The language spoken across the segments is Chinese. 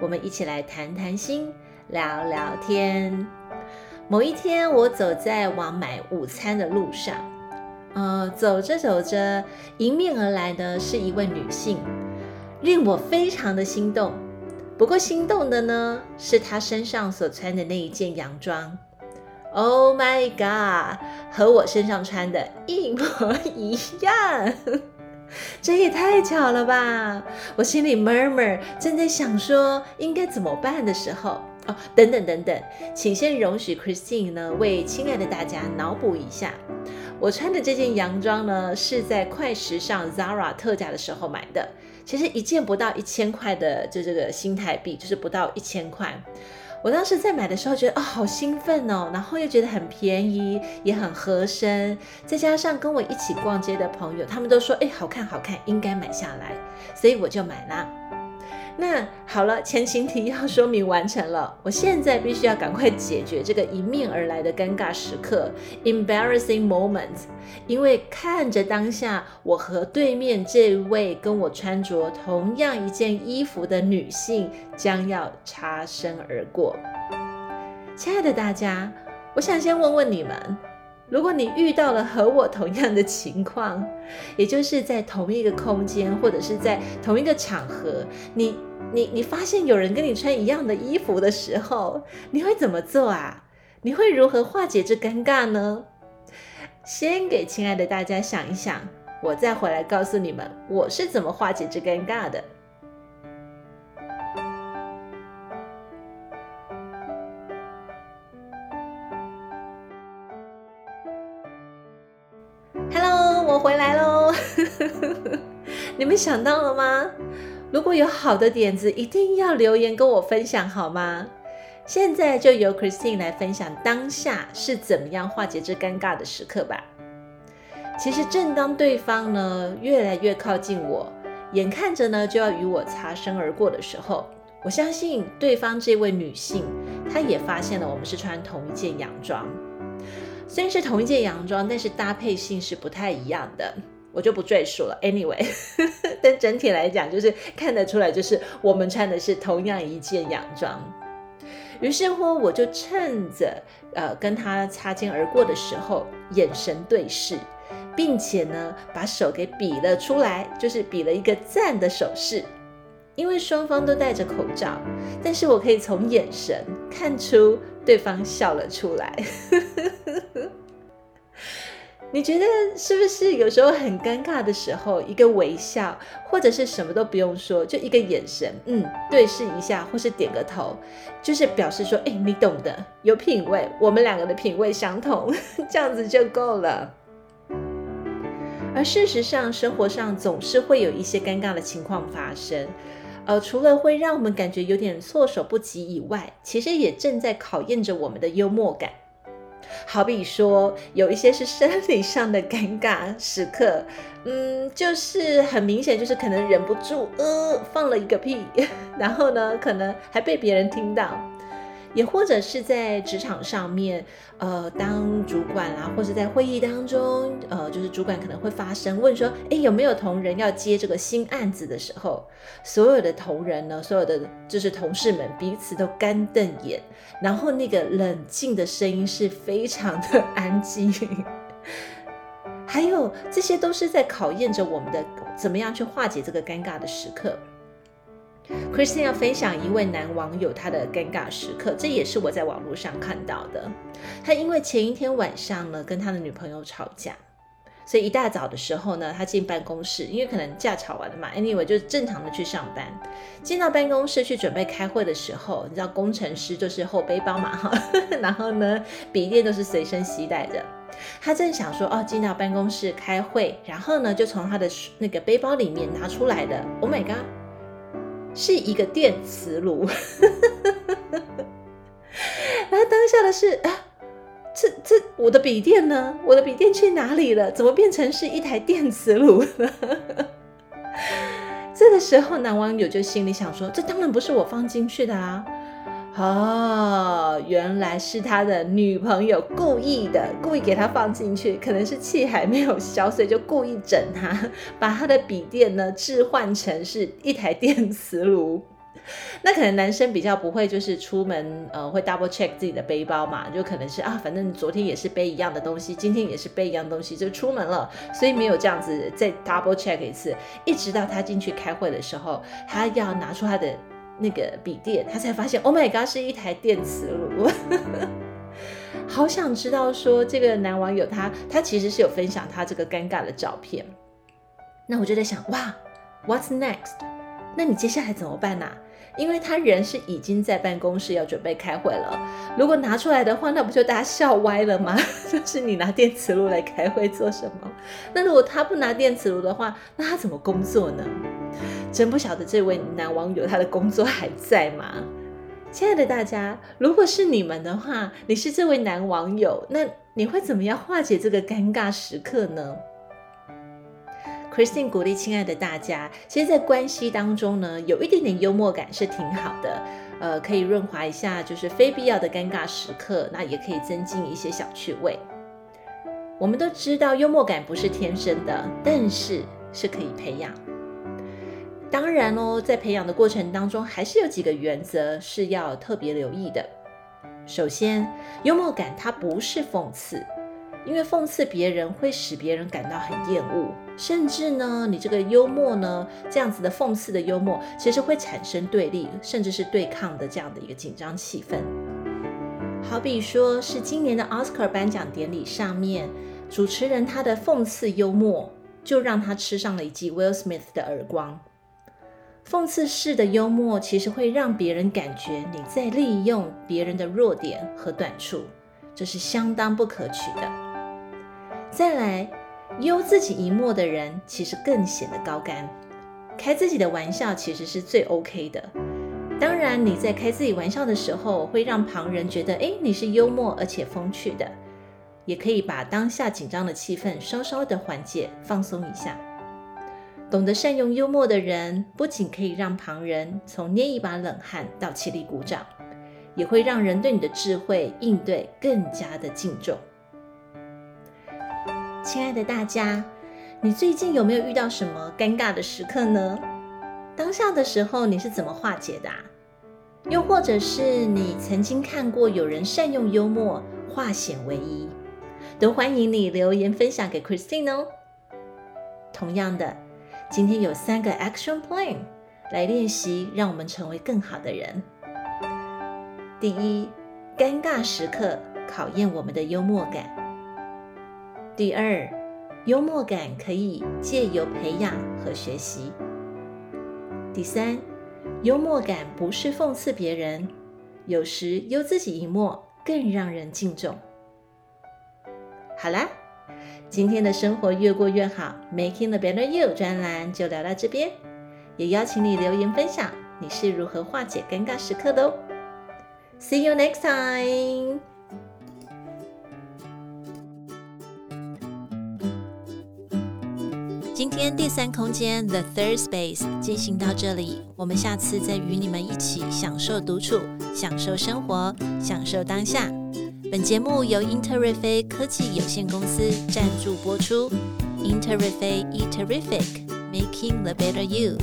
我们一起来谈谈心，聊聊天。某一天，我走在往买午餐的路上，呃，走着走着，迎面而来的是一位女性，令我非常的心动。不过，心动的呢，是她身上所穿的那一件洋装。Oh my god，和我身上穿的一模一样。这也太巧了吧！我心里 murmur，正在想说应该怎么办的时候，哦，等等等等，请先容许 Christine 呢为亲爱的大家脑补一下，我穿的这件洋装呢是在快时尚 Zara 特价的时候买的，其实一件不到一千块的，就这个新台币，就是不到一千块。我当时在买的时候觉得哦，好兴奋哦，然后又觉得很便宜，也很合身，再加上跟我一起逛街的朋友，他们都说哎，好看好看，应该买下来，所以我就买了。那好了，前情提要说明完成了，我现在必须要赶快解决这个迎面而来的尴尬时刻 （embarrassing moment），因为看着当下我和对面这位跟我穿着同样一件衣服的女性将要擦身而过。亲爱的大家，我想先问问你们，如果你遇到了和我同样的情况，也就是在同一个空间或者是在同一个场合，你。你你发现有人跟你穿一样的衣服的时候，你会怎么做啊？你会如何化解这尴尬呢？先给亲爱的大家想一想，我再回来告诉你们我是怎么化解这尴尬的。回来喽！你们想到了吗？如果有好的点子，一定要留言跟我分享好吗？现在就由 Christine 来分享当下是怎么样化解这尴尬的时刻吧。其实正当对方呢越来越靠近我，眼看着呢就要与我擦身而过的时候，我相信对方这位女性，她也发现了我们是穿同一件洋装。虽然是同一件洋装，但是搭配性是不太一样的。我就不赘述了。Anyway，但整体来讲，就是看得出来，就是我们穿的是同样一件洋装。于是乎，我就趁着呃跟他擦肩而过的时候，眼神对视，并且呢把手给比了出来，就是比了一个赞的手势。因为双方都戴着口罩，但是我可以从眼神看出对方笑了出来。你觉得是不是有时候很尴尬的时候，一个微笑，或者是什么都不用说，就一个眼神，嗯，对视一下，或是点个头，就是表示说，哎，你懂得，有品味，我们两个的品味相同，这样子就够了。而事实上，生活上总是会有一些尴尬的情况发生，呃，除了会让我们感觉有点措手不及以外，其实也正在考验着我们的幽默感。好比说，有一些是生理上的尴尬时刻，嗯，就是很明显，就是可能忍不住，呃，放了一个屁，然后呢，可能还被别人听到。也或者是在职场上面，呃，当主管啦，或者在会议当中，呃，就是主管可能会发声问说，诶，有没有同仁要接这个新案子的时候，所有的同仁呢，所有的就是同事们彼此都干瞪眼，然后那个冷静的声音是非常的安静，还有这些都是在考验着我们的怎么样去化解这个尴尬的时刻。Christine 要分享一位男网友他的尴尬时刻，这也是我在网络上看到的。他因为前一天晚上呢跟他的女朋友吵架，所以一大早的时候呢，他进办公室，因为可能架吵完了嘛，Anyway 就正常的去上班。进到办公室去准备开会的时候，你知道工程师就是后背包嘛哈，然后呢笔电都是随身携带着。他正想说哦，进到办公室开会，然后呢就从他的那个背包里面拿出来的，Oh my God！是一个电磁炉。然后当下的是啊，这这我的笔电呢？我的笔电去哪里了？怎么变成是一台电磁炉了？这个时候，男网友就心里想说：“这当然不是我放进去的啊！”哦，原来是他的女朋友故意的，故意给他放进去，可能是气还没有消，所以就故意整他，把他的笔电呢置换成是一台电磁炉。那可能男生比较不会，就是出门呃会 double check 自己的背包嘛，就可能是啊，反正昨天也是背一样的东西，今天也是背一样东西就出门了，所以没有这样子再 double check 一次，一直到他进去开会的时候，他要拿出他的那个笔电，他才发现 Oh my God 是一台电磁炉，好想知道说这个男网友他他其实是有分享他这个尴尬的照片，那我就在想哇，What's next？那你接下来怎么办呢、啊？因为他人是已经在办公室要准备开会了，如果拿出来的话，那不就大家笑歪了吗？就是你拿电磁炉来开会做什么？那如果他不拿电磁炉的话，那他怎么工作呢？真不晓得这位男网友他的工作还在吗？亲爱的大家，如果是你们的话，你是这位男网友，那你会怎么样化解这个尴尬时刻呢？Christine 鼓励亲爱的大家，其实，在关系当中呢，有一点点幽默感是挺好的，呃，可以润滑一下就是非必要的尴尬时刻，那也可以增进一些小趣味。我们都知道幽默感不是天生的，但是是可以培养。当然哦，在培养的过程当中，还是有几个原则是要特别留意的。首先，幽默感它不是讽刺。因为讽刺别人会使别人感到很厌恶，甚至呢，你这个幽默呢，这样子的讽刺的幽默，其实会产生对立，甚至是对抗的这样的一个紧张气氛。好比说是今年的奥斯卡颁奖典礼上面，主持人他的讽刺幽默，就让他吃上了一记 Will Smith 的耳光。讽刺式的幽默，其实会让别人感觉你在利用别人的弱点和短处，这是相当不可取的。再来，幽自己一默的人，其实更显得高干。开自己的玩笑其实是最 OK 的。当然，你在开自己玩笑的时候，会让旁人觉得，诶，你是幽默而且风趣的，也可以把当下紧张的气氛稍稍的缓解、放松一下。懂得善用幽默的人，不仅可以让旁人从捏一把冷汗到起立鼓掌，也会让人对你的智慧应对更加的敬重。亲爱的大家，你最近有没有遇到什么尴尬的时刻呢？当下的时候你是怎么化解的？又或者是你曾经看过有人善用幽默化险为夷，都欢迎你留言分享给 Christine 哦。同样的，今天有三个 Action Plan 来练习，让我们成为更好的人。第一，尴尬时刻考验我们的幽默感。第二，幽默感可以借由培养和学习。第三，幽默感不是讽刺别人，有时幽自己一默更让人敬重。好啦，今天的生活越过越好，Making the Better You 专栏就聊到这边，也邀请你留言分享你是如何化解尴尬时刻的哦。See you next time. 今天第三空间 The Third Space 进行到这里，我们下次再与你们一起享受独处，享受生活，享受当下。本节目由英特瑞飞科技有限公司赞助播出。英特瑞飞 E Terrific，Making the Better You。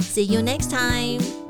See you next time.